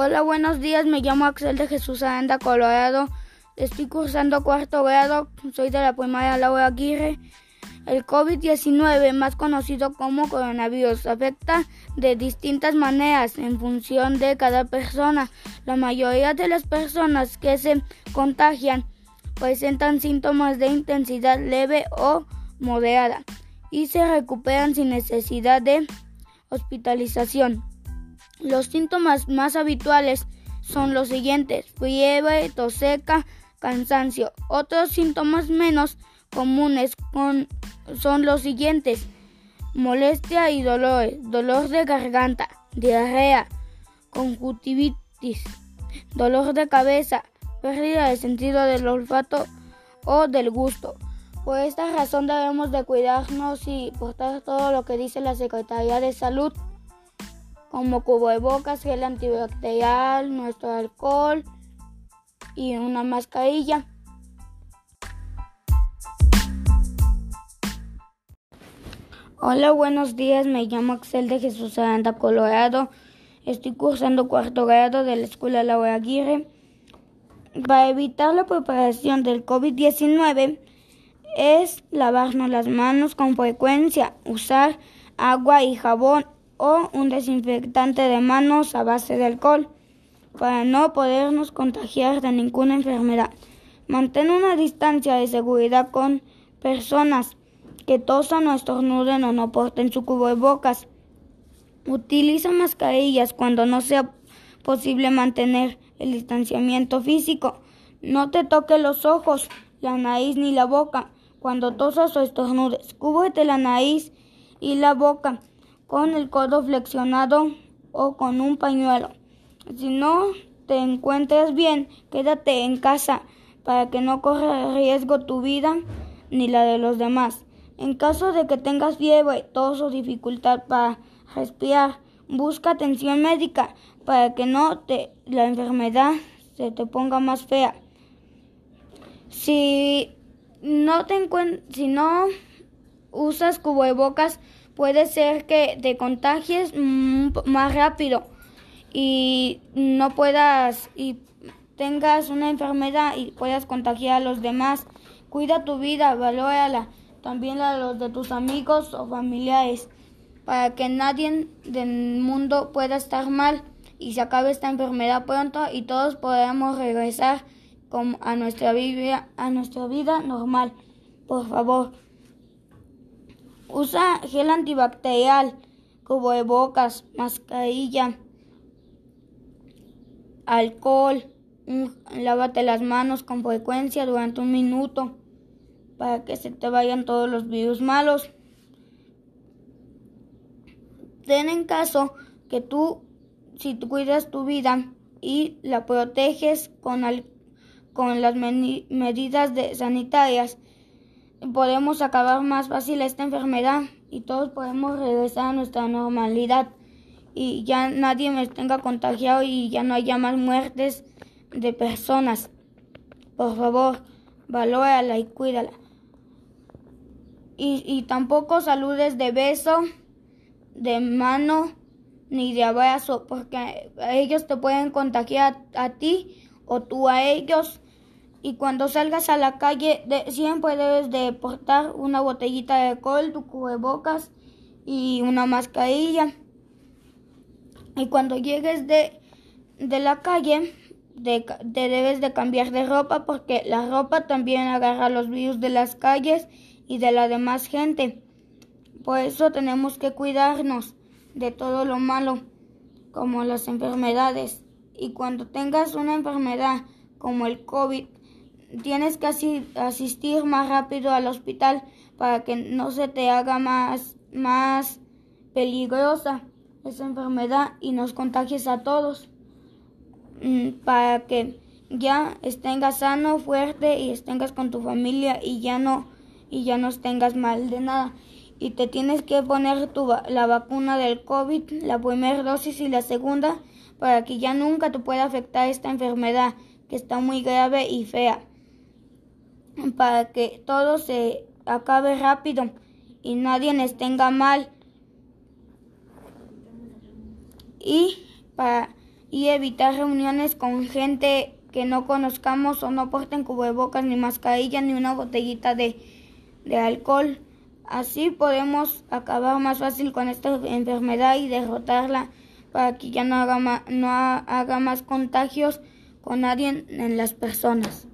Hola, buenos días. Me llamo Axel de Jesús Aranda, Colorado. Estoy cursando cuarto grado. Soy de la primaria Laura Aguirre. El COVID-19, más conocido como coronavirus, afecta de distintas maneras en función de cada persona. La mayoría de las personas que se contagian presentan síntomas de intensidad leve o moderada y se recuperan sin necesidad de hospitalización. Los síntomas más habituales son los siguientes: fiebre, tos seca, cansancio. Otros síntomas menos comunes son los siguientes: molestia y dolores, dolor de garganta, diarrea, conjuntivitis, dolor de cabeza, pérdida de sentido del olfato o del gusto. Por esta razón debemos de cuidarnos y portar todo lo que dice la Secretaría de Salud como cubrebocas, gel antibacterial, nuestro alcohol y una mascarilla. Hola, buenos días. Me llamo Axel de Jesús Aranda, Colorado. Estoy cursando cuarto grado de la Escuela Laura Aguirre. Para evitar la propagación del COVID-19 es lavarnos las manos con frecuencia, usar agua y jabón o un desinfectante de manos a base de alcohol para no podernos contagiar de ninguna enfermedad. Mantén una distancia de seguridad con personas que tosan o estornuden o no porten su cubrebocas. Utiliza mascarillas cuando no sea posible mantener el distanciamiento físico. No te toque los ojos, la nariz ni la boca cuando tosas o estornudes. Cúbrete la nariz y la boca con el codo flexionado o con un pañuelo. Si no te encuentras bien, quédate en casa para que no corra riesgo tu vida ni la de los demás. En caso de que tengas fiebre, tos o dificultad para respirar, busca atención médica para que no te la enfermedad se te ponga más fea. Si no te si no usas cubrebocas, puede ser que te contagies más rápido y no puedas y tengas una enfermedad y puedas contagiar a los demás. Cuida tu vida, valórala, también de los de tus amigos o familiares, para que nadie del mundo pueda estar mal y se acabe esta enfermedad pronto y todos podamos regresar a nuestra vida, a nuestra vida normal. Por favor. Usa gel antibacterial, cubo de bocas, mascarilla, alcohol. lávate las manos con frecuencia durante un minuto para que se te vayan todos los virus malos. Ten en caso que tú, si tú cuidas tu vida y la proteges con, con las medidas sanitarias, podemos acabar más fácil esta enfermedad y todos podemos regresar a nuestra normalidad y ya nadie me tenga contagiado y ya no haya más muertes de personas. Por favor, valórala y cuídala. Y, y tampoco saludes de beso, de mano ni de abrazo, porque ellos te pueden contagiar a ti o tú a ellos y cuando salgas a la calle siempre debes de portar una botellita de alcohol, tu cubrebocas y una mascarilla. Y cuando llegues de, de la calle te debes de cambiar de ropa porque la ropa también agarra los virus de las calles y de la demás gente. Por eso tenemos que cuidarnos de todo lo malo, como las enfermedades. Y cuando tengas una enfermedad como el COVID, tienes que asistir más rápido al hospital para que no se te haga más, más peligrosa esa enfermedad y nos contagies a todos mm, para que ya estés sano, fuerte y estés con tu familia y ya no y ya no tengas mal de nada. Y te tienes que poner tu, la vacuna del COVID, la primera dosis y la segunda, para que ya nunca te pueda afectar esta enfermedad que está muy grave y fea para que todo se acabe rápido y nadie les tenga mal. Y para y evitar reuniones con gente que no conozcamos o no porten cubrebocas ni mascarilla ni una botellita de, de alcohol. Así podemos acabar más fácil con esta enfermedad y derrotarla para que ya no haga más, no haga más contagios con nadie en las personas.